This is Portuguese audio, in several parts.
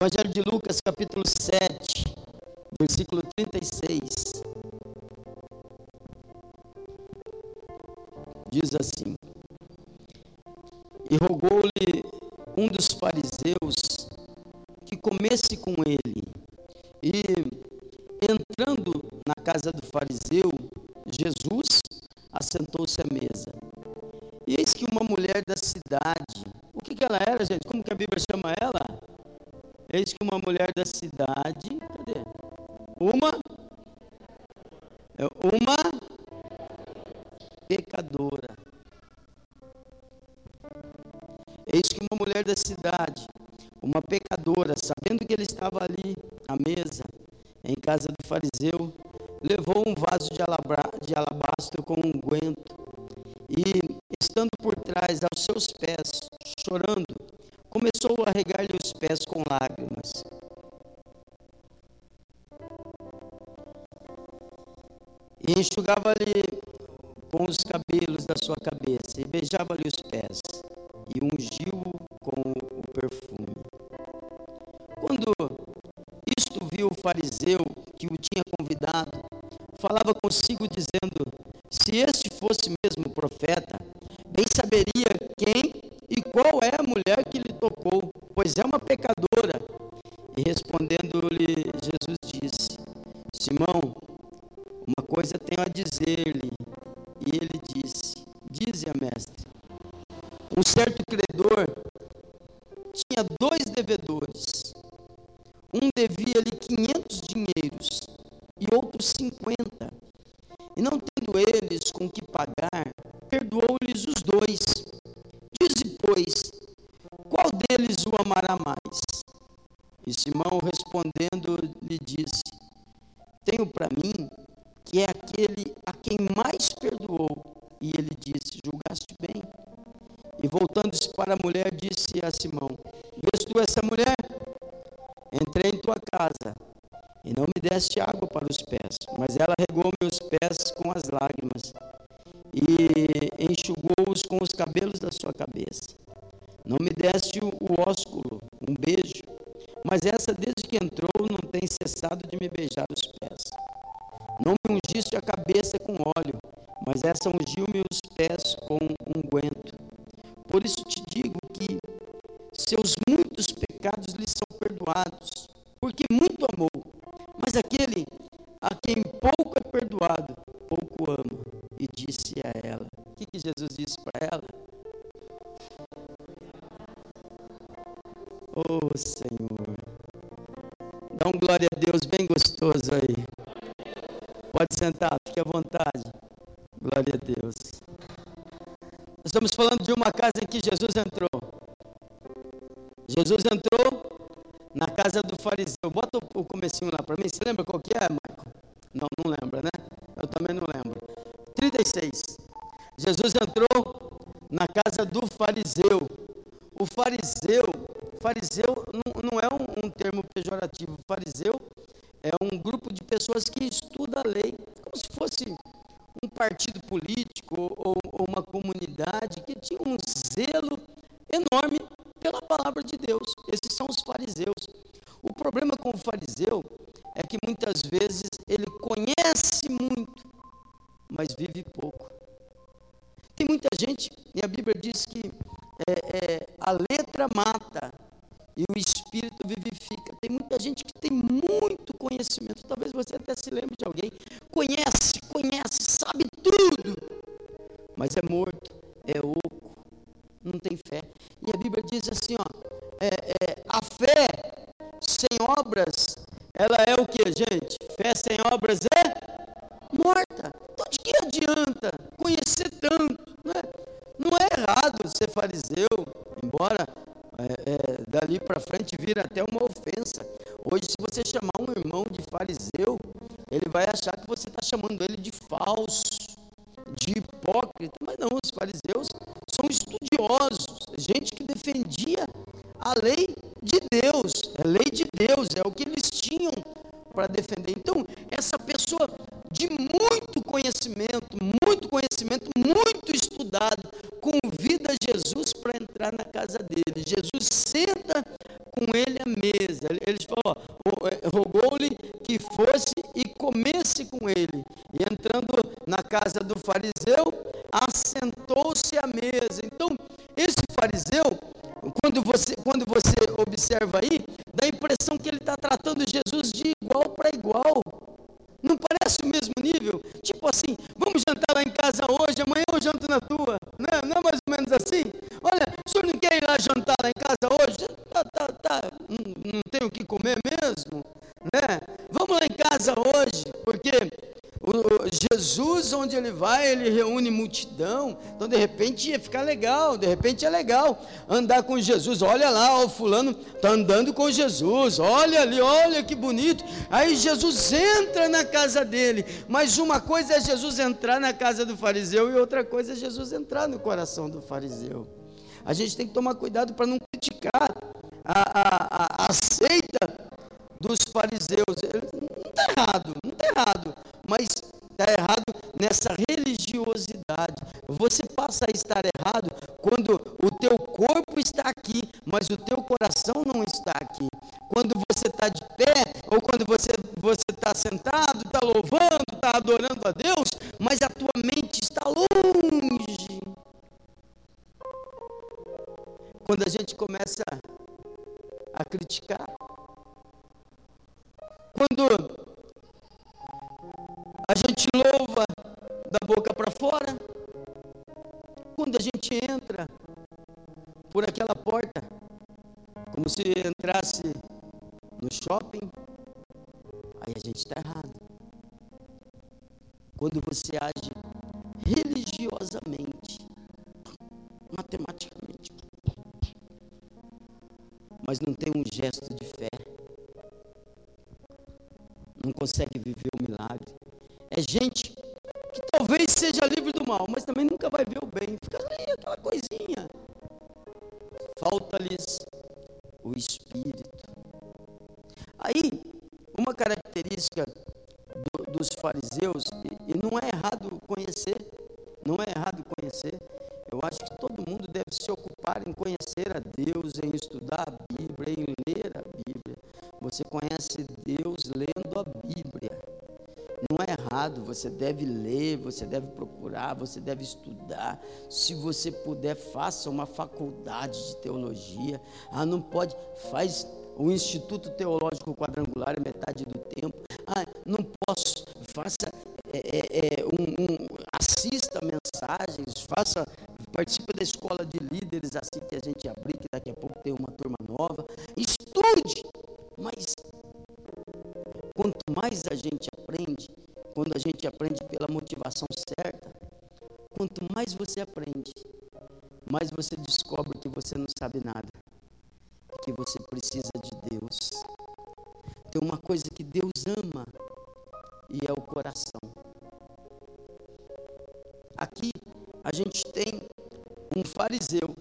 Evangelho de Lucas, capítulo 7, versículo 36. Diz assim: E rogou-lhe uma pecadora, sabendo que ele estava ali à mesa, em casa do fariseu, levou um vaso de, de alabastro com unguento e, estando por trás aos seus pés, chorando, começou a regar-lhe os pés com lágrimas. E enxugava-lhe com os cabelos da sua cabeça, e beijava-lhe os pés, Simão, uma coisa tenho a dizer-lhe. E ele disse: Dize-a, mestre. Um certo E ele disse: Julgaste bem. E voltando-se para a mulher, disse a Simão: Vês tu essa mulher? Entrei em tua casa e não me deste água para os pés, mas ela regou meus pés com as lágrimas e enxugou-os com os cabelos da sua cabeça. Não me deste o essa ungiu-me os pés com unguento. Por isso te digo que seus muitos pecados lhe são perdoados, porque muito amou. Mas aquele a quem pouco é perdoado, pouco ama. E disse a ela: O que, que Jesus disse para ela? Oh Senhor, dá um glória a Deus bem gostoso aí. Pode sentar, fique à vontade. Glória a Deus. Estamos falando de uma casa em que Jesus entrou. Jesus entrou na casa do fariseu. Bota o comecinho lá para mim. Você lembra qual que é, Marco? Não, não lembra, né? Eu também não lembro. 36. Jesus entrou na casa do fariseu. O fariseu, fariseu não, não é um, um termo pejorativo. Fariseu é um grupo de pessoas que estuda a lei, como se fosse um partido político ou, ou uma comunidade que tinha um zelo enorme pela palavra de Deus. Esses são os fariseus. O problema com o fariseu é que muitas vezes ele conhece muito, mas vive pouco. Tem muita gente, e a Bíblia diz que é, é, a letra mata e o espírito vivifica. Tem muita gente que tem muito conhecimento, talvez você até se lembre de alguém, conhece, sabe tudo, mas é morto, é oco, não tem fé. E a Bíblia diz assim: ó, é, é, a fé sem obras, ela é o que, gente? Fé sem obras é morta. Então, de que adianta conhecer tanto? Não é, não é errado ser fariseu, embora é, é, dali para frente vira até uma ofensa. Hoje, se você chamar um irmão de fariseu, ele vai achar que você está chamando ele de falso, de hipócrita. Mas não, os fariseus são estudiosos, gente que defendia a lei de Deus, a lei de Deus, é o que eles tinham para defender. Então, essa pessoa de muito conhecimento, muito conhecimento, muito estudado, convida Jesus para entrar na casa dele. Jesus senta com ele à mesa 13. Ele falou: é, rogou-lhe que fosse e comesse com ele. E entrando na casa do fariseu, assentou-se à mesa. Então, esse fariseu, quando você, quando você observa aí, dá a impressão que ele está tratando Jesus de igual para igual. Não parece o mesmo nível? Tipo assim, vamos jantar lá em casa janto na tua. Não é, não é mais ou menos assim? Olha, o senhor não quer ir lá jantar lá em casa hoje? Tá, tá, tá. Não, não tenho o que comer mesmo? Né? Vamos lá em casa hoje, porque Jesus, onde ele vai, ele reúne multidão. Então, de repente, ia ficar legal. De repente, é legal andar com Jesus. Olha lá, o fulano está andando com Jesus. Olha ali, olha que bonito. Aí, Jesus entra na casa dele. Mas uma coisa é Jesus entrar na casa do fariseu, e outra coisa é Jesus entrar no coração do fariseu. A gente tem que tomar cuidado para não criticar a, a, a, a seita dos fariseus. Não está errado, não está errado, mas está errado nessa religiosidade. Você passa a estar errado quando o teu corpo está aqui, mas o teu coração não está aqui. Quando você está de pé, ou quando você está sentado, está louvando, está adorando a Deus, mas a tua mente está longe. Quando a gente começa a criticar, quando a gente louva da boca para fora, quando a gente entra por aquela porta, como se entrasse no shopping, aí a gente está errado. Quando você age religiosamente, matematicamente, mas não tem um gesto de fé, não consegue viver o. É gente que talvez seja livre do mal, mas também nunca vai ver o bem. Fica ali aquela coisinha. Falta-lhes o Espírito. Aí, uma característica do, dos fariseus, e, e não é errado conhecer, não é errado conhecer, eu acho que todo mundo deve se ocupar em conhecer a Deus, em estudar a Bíblia, em ler a Bíblia. Você você deve ler, você deve procurar, você deve estudar. Se você puder, faça uma faculdade de teologia. Ah, não pode, faz o Instituto Teológico Quadrangular é metade do tempo. Ah, não posso, faça é, é, é, um, um, assista mensagens, faça, participe da escola de líderes assim que a gente abrir, que daqui a pouco tem uma turma nova. Estude, mas quanto mais a gente aprende, quando a gente aprende pela motivação certa, quanto mais você aprende, mais você descobre que você não sabe nada, que você precisa de Deus. Tem uma coisa que Deus ama e é o coração. Aqui a gente tem um fariseu,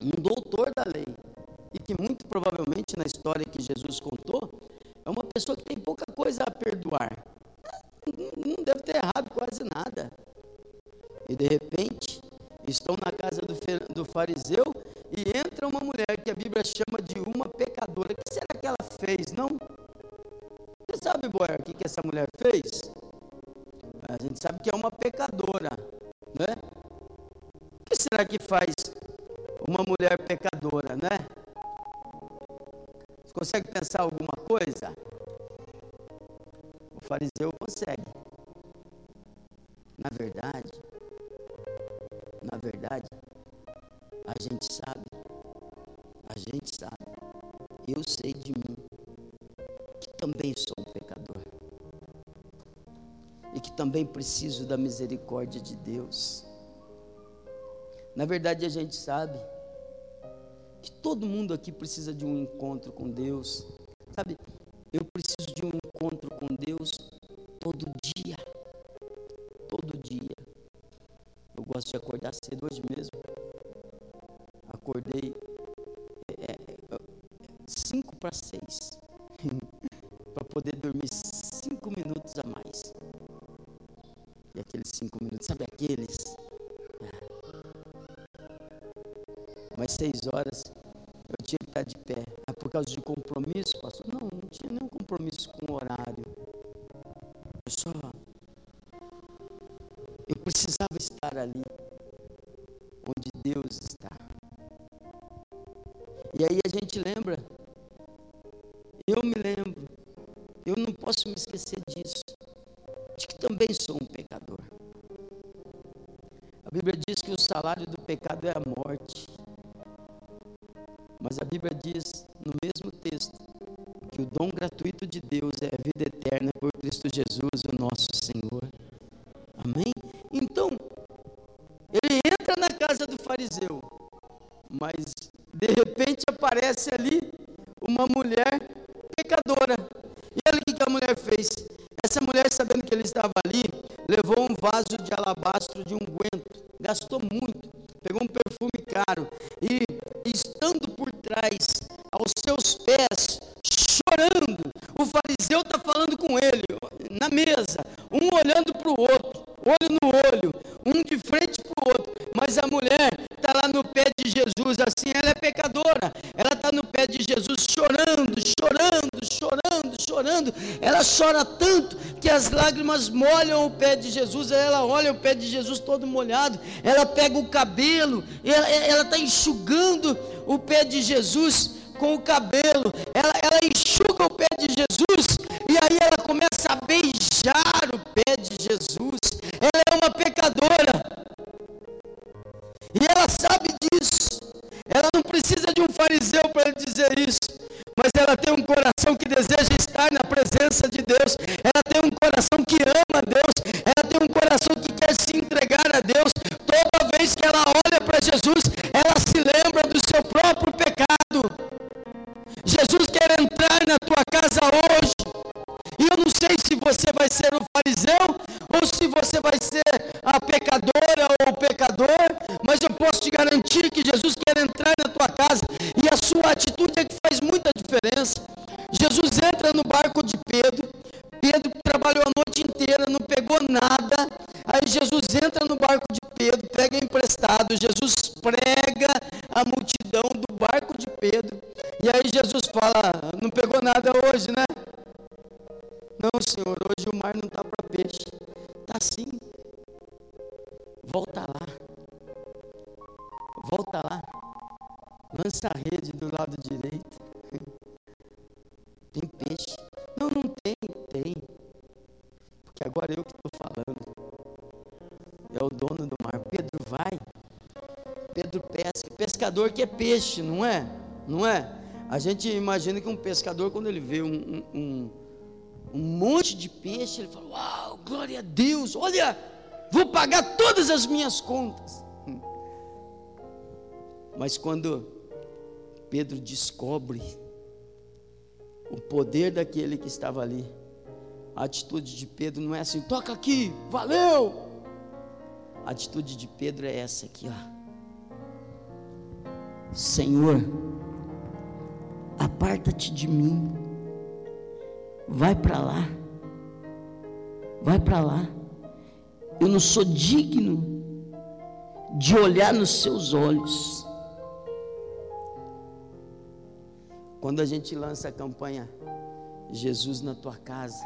um doutor da lei, e que muito provavelmente na história que Jesus contou, é uma pessoa que tem pouca coisa a fariseu e entra uma mulher que a Bíblia chama de uma pecadora. O que será que ela fez? Não? Você sabe, Boer, o que, que essa mulher fez? A gente sabe que é uma pecadora, né? O que será que faz uma mulher pecadora, né? consegue pensar alguma coisa? O fariseu consegue. Eu sei de mim, que também sou um pecador, e que também preciso da misericórdia de Deus. Na verdade, a gente sabe que todo mundo aqui precisa de um encontro com Deus. Sabe, eu preciso de um encontro com Deus todo dia. Todo dia. Eu gosto de acordar seis horas eu tinha que estar de pé. Ah, por causa de compromisso, pastor? Não, não tinha nenhum compromisso com o horário. Eu só. E olha o que a mulher fez. Essa mulher, sabendo que ele estava ali, levou um vaso de alabastro de unguento, gastou muito, pegou um perfume caro. E, estando por trás, aos seus pés, chorando, o fariseu está falando com ele, na mesa, um olhando para o outro, olho no olho, um de frente para o outro, mas a mulher está lá no pé de Jesus, assim, ela é pecadora, ela está no pé de Jesus chorando, chorando, chorando, ela chora tanto que as lágrimas molham o pé de Jesus, ela olha o pé de Jesus todo molhado, ela pega o cabelo, ela está enxugando o pé de Jesus com o cabelo, ela, ela enxuga o pé de Jesus, e aí ela começa a beijar o pé de Jesus. Ela é uma pecadora, e ela sabe disso. Ela não precisa de um fariseu para dizer isso, mas ela tem um coração que deseja estar na presença de Deus. Ela tem um coração que ama Deus. Ela tem um coração que quer se entregar a Deus. Toda vez que ela olha para Jesus, ela se lembra do seu próprio pecado. Jesus quer entrar na tua casa hoje. E eu não sei se você vai ser o fariseu ou se você vai ser a pecadora ou o pecador, mas eu posso te garantir que Jesus quer entrar na tua casa e a sua atitude é que faz muita diferença. Jesus entra no barco de Pedro, Pedro trabalhou a noite inteira, não pegou nada. Aí Jesus entra no barco de Pedro, pega emprestado. Jesus prega a multidão do barco de Pedro. E aí Jesus fala: Não pegou nada hoje, né? Não, Senhor, hoje o mar não está para peixe. Está sim. Volta lá. Volta lá. Lança a rede do lado direito. Tem peixe. Não, não tem, tem. Porque agora eu que estou falando. É o dono do mar. Pedro vai. Pedro pesca. Pescador que é peixe, não é? Não é? A gente imagina que um pescador, quando ele vê um, um, um monte de peixe, ele fala: Uau, glória a Deus, olha, vou pagar todas as minhas contas. Mas quando Pedro descobre o poder daquele que estava ali. A atitude de Pedro não é assim, toca aqui, valeu. A atitude de Pedro é essa aqui, ó. Senhor, aparta-te de mim. Vai para lá. Vai para lá. Eu não sou digno de olhar nos seus olhos. Quando a gente lança a campanha Jesus na tua casa,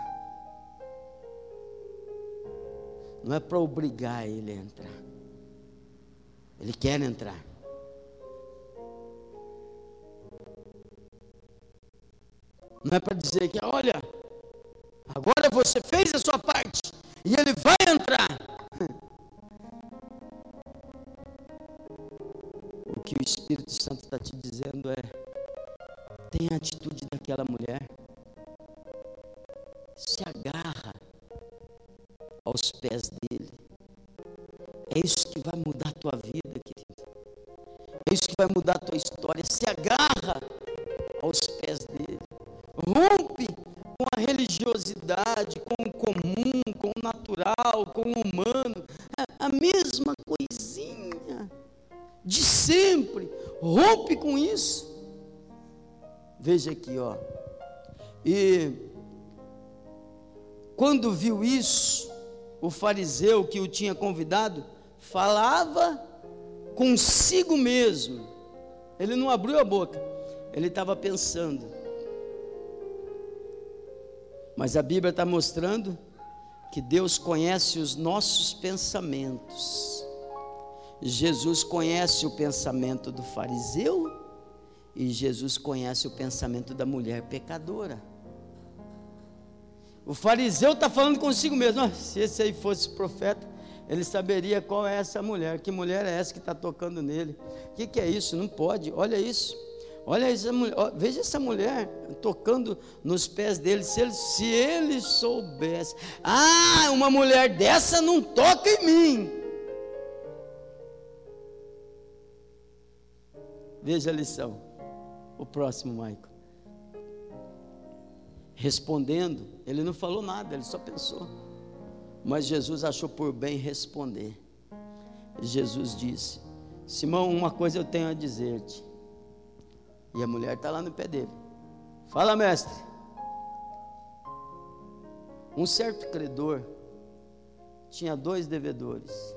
não é para obrigar ele a entrar. Ele quer entrar. Não é para dizer que, olha, agora você fez a sua parte e ele vai entrar. O que o Espírito Santo está te dizendo A, mesma coisinha de sempre. Rompe com isso. Veja aqui, ó. E quando viu isso, o fariseu que o tinha convidado falava consigo mesmo. Ele não abriu a boca. Ele estava pensando. Mas a Bíblia está mostrando que Deus conhece os nossos pensamentos. Jesus conhece o pensamento do fariseu e Jesus conhece o pensamento da mulher pecadora. O fariseu está falando consigo mesmo: oh, se esse aí fosse profeta, ele saberia qual é essa mulher, que mulher é essa que está tocando nele. O que, que é isso? Não pode, olha isso. Olha essa mulher, veja essa mulher tocando nos pés dele. Se ele, se ele soubesse, ah, uma mulher dessa não toca em mim. Veja a lição. O próximo, Maico. Respondendo, ele não falou nada, ele só pensou. Mas Jesus achou por bem responder. Jesus disse: Simão, uma coisa eu tenho a dizer-te. E a mulher está lá no pé dele. Fala, mestre. Um certo credor tinha dois devedores.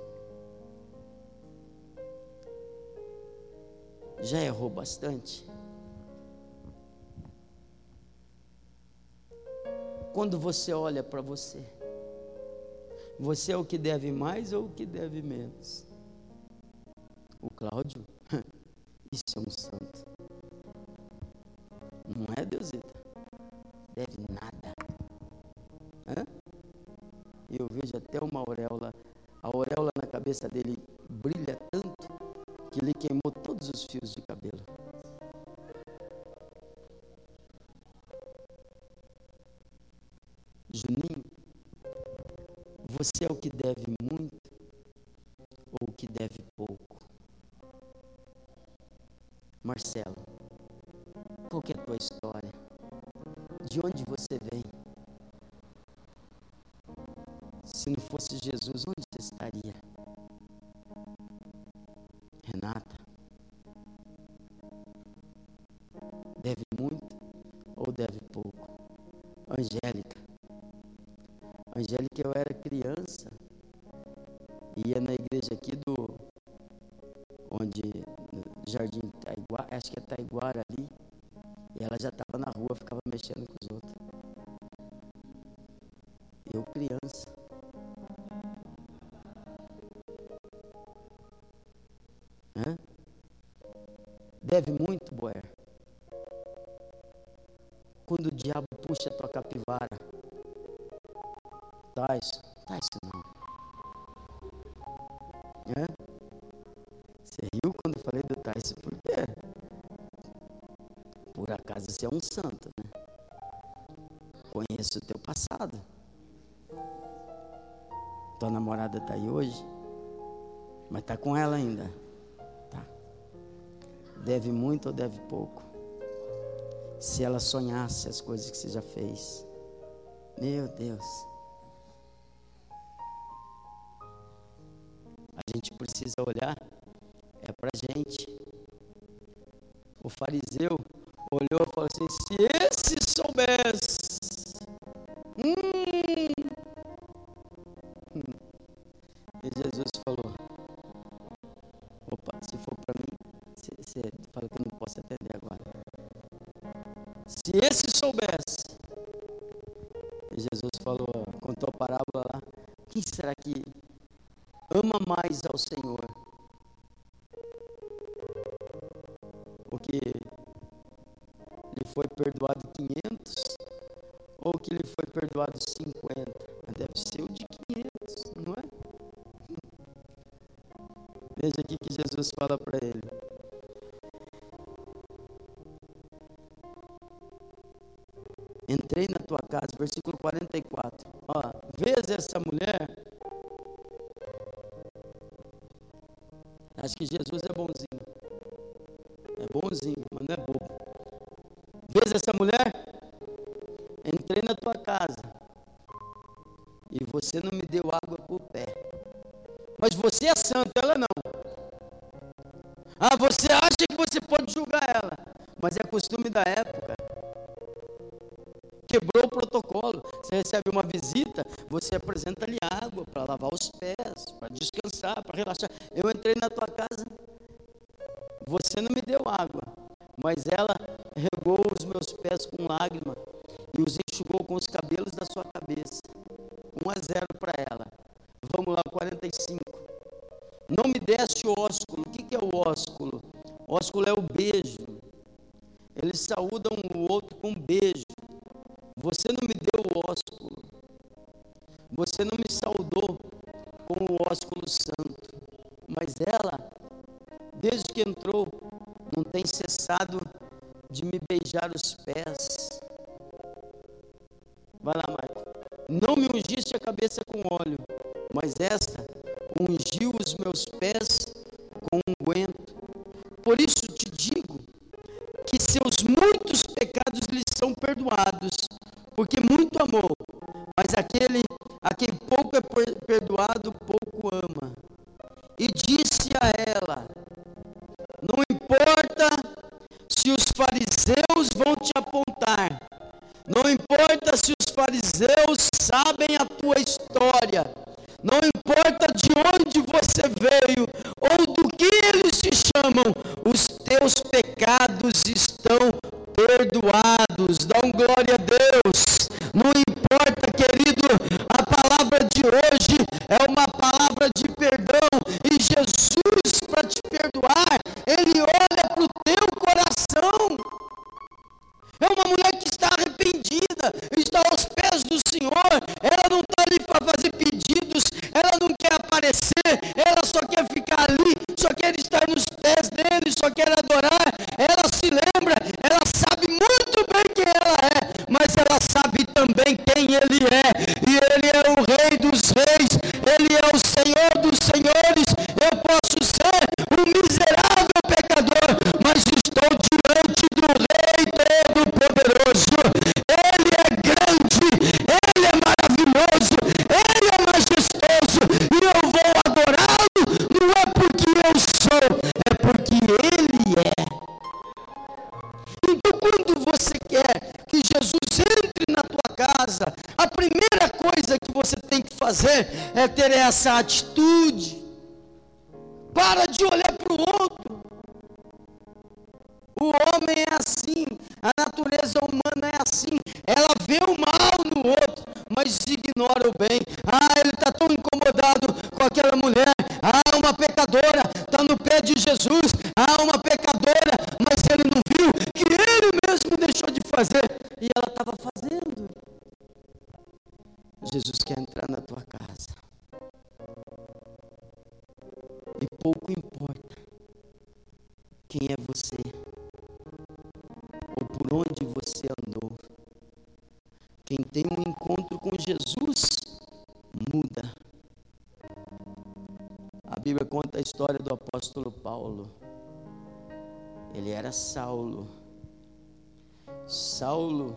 Já errou bastante? Quando você olha para você, você é o que deve mais ou o que deve menos? O Cláudio, isso é um santo. Cabeça dele brilha tanto que ele queimou todos os fios de cabelo. Juninho, você é o que deve muito ou o que deve pouco? Marcelo, qual é a tua história? De onde você vem? Se não fosse Jesus, onde Deve muito, Boer. Quando o diabo puxa a tua capivara. Tais, tais não. Hã? Você riu quando eu falei do Tais, por quê? Por acaso você é um santo, né? Conheço o teu passado. Tua namorada está aí hoje, mas está com ela ainda. Deve muito ou deve pouco? Se ela sonhasse as coisas que você já fez. Meu Deus. A gente precisa olhar é para gente. O fariseu olhou e falou assim: se esse soubesse. Mais ao Senhor? Porque foi perdoado 500 ou que lhe foi perdoado 50. Mas deve ser o de 500, não é? Veja aqui que Jesus fala para ele. Entrei na tua casa, versículo 44. Ó, vês essa mulher? Que Jesus mas ela meus pés com lágrima e os enxugou com os cabelos da sua cabeça. 1 a 0 para ela. Vamos lá, 45. Não me deste ósculo. O que, é o ósculo? Ósculo é o beijo. Beijar os pés. Vai lá, Marco. Não me ungiste a cabeça com óleo, mas esta ungiu os meus pés com unguento. Por isso te digo que seus muitos pecados lhe são perdoados, porque muito amou, mas aquele a quem pouco é perdoado, pouco ama. E disse a ela: Não importa se os fariseus fariseus sabem a tua história, não importa de onde você veio ou do que eles te chamam, os teus pecados estão perdoados. Dá um glória a Deus. Não importa, querido, a palavra de hoje é uma palavra de perdão e Jesus para te perdoar, ele olha para o teu coração. É uma mulher que está arrependida, está aos pés do Senhor. Ela não está ali para fazer pedidos, ela não quer aparecer, ela só quer ficar ali, só quer estar nos pés dele, só quer adorar. Ela se lembra, ela sabe muito bem quem ela é, mas ela sabe também quem casa, a primeira coisa que você tem que fazer é ter essa atitude. Para de olhar para o outro. O homem é assim, a natureza humana é assim. Ela vê o mal no outro, mas ignora o bem. Ah, ele está tão incomodado com aquela mulher. Ah, uma pecadora está no pé de Jesus. Ah, uma pecadora, mas ele não viu que ele mesmo deixou de fazer e ela estava fazendo. Jesus quer entrar na tua casa. E pouco importa quem é você ou por onde você andou. Quem tem um encontro com Jesus muda. A Bíblia conta a história do apóstolo Paulo. Ele era Saulo. Saulo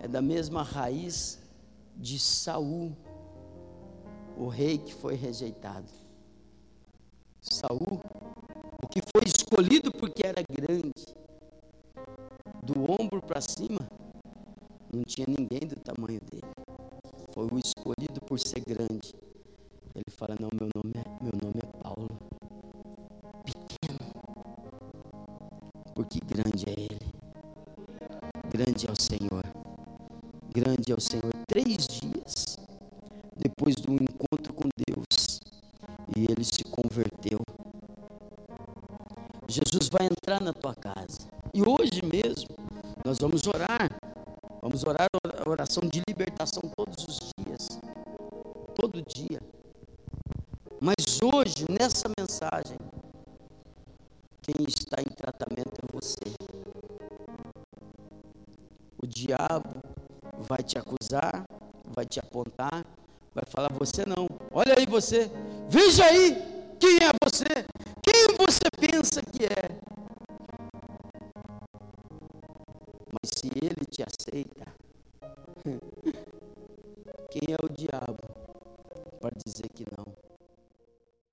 é da mesma raiz de Saul, o rei que foi rejeitado. Saul, o que foi escolhido porque era grande, do ombro para cima, não tinha ninguém do tamanho dele. Foi o escolhido por ser grande. E ele se converteu. Jesus vai entrar na tua casa. E hoje mesmo, nós vamos orar. Vamos orar a oração de libertação todos os dias. Todo dia. Mas hoje, nessa mensagem, quem está em tratamento é você. O diabo vai te acusar, vai te apontar, vai falar: você não. Olha aí você, veja aí quem é você,